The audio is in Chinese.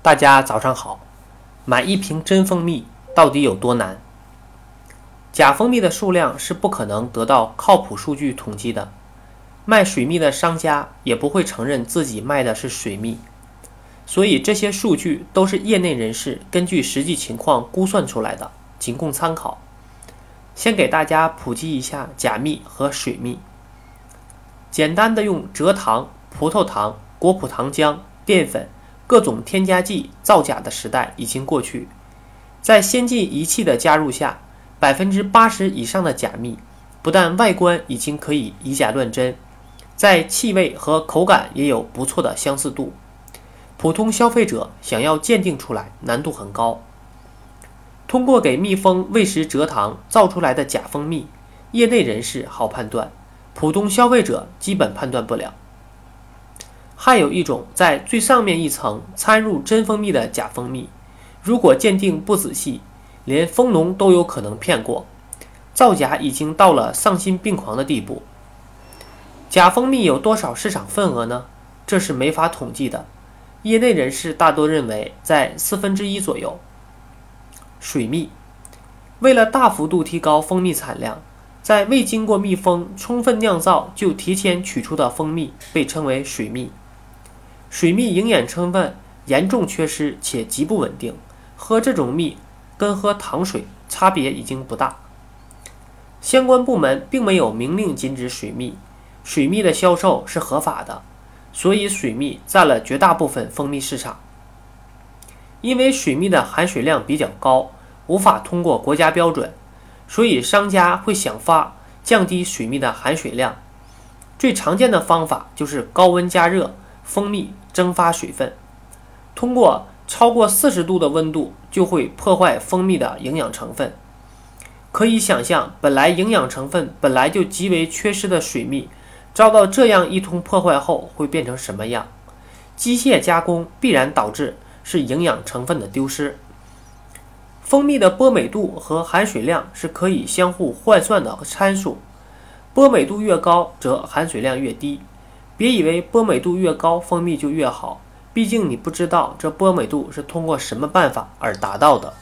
大家早上好。买一瓶真蜂蜜到底有多难？假蜂蜜的数量是不可能得到靠谱数据统计的，卖水蜜的商家也不会承认自己卖的是水蜜，所以这些数据都是业内人士根据实际情况估算出来的，仅供参考。先给大家普及一下假蜜和水蜜。简单的用蔗糖、葡萄糖、果葡糖浆、淀粉、各种添加剂造假的时代已经过去，在先进仪器的加入下，百分之八十以上的假蜜不但外观已经可以以假乱真，在气味和口感也有不错的相似度，普通消费者想要鉴定出来难度很高。通过给蜜蜂喂食蔗糖造出来的假蜂蜜，业内人士好判断。普通消费者基本判断不了。还有一种在最上面一层掺入真蜂蜜的假蜂蜜，如果鉴定不仔细，连蜂农都有可能骗过，造假已经到了丧心病狂的地步。假蜂蜜有多少市场份额呢？这是没法统计的，业内人士大多认为在四分之一左右。水蜜，为了大幅度提高蜂蜜产量。在未经过蜜蜂充分酿造就提前取出的蜂蜜被称为水蜜。水蜜营养成分严重缺失且极不稳定，喝这种蜜跟喝糖水差别已经不大。相关部门并没有明令禁止水蜜，水蜜的销售是合法的，所以水蜜占了绝大部分蜂蜜市场。因为水蜜的含水量比较高，无法通过国家标准。所以商家会想法降低水蜜的含水量，最常见的方法就是高温加热蜂蜜蒸发水分。通过超过四十度的温度，就会破坏蜂蜜的营养成分。可以想象，本来营养成分本来就极为缺失的水蜜，遭到这样一通破坏后会变成什么样？机械加工必然导致是营养成分的丢失。蜂蜜的波美度和含水量是可以相互换算的参数，波美度越高，则含水量越低。别以为波美度越高，蜂蜜就越好，毕竟你不知道这波美度是通过什么办法而达到的。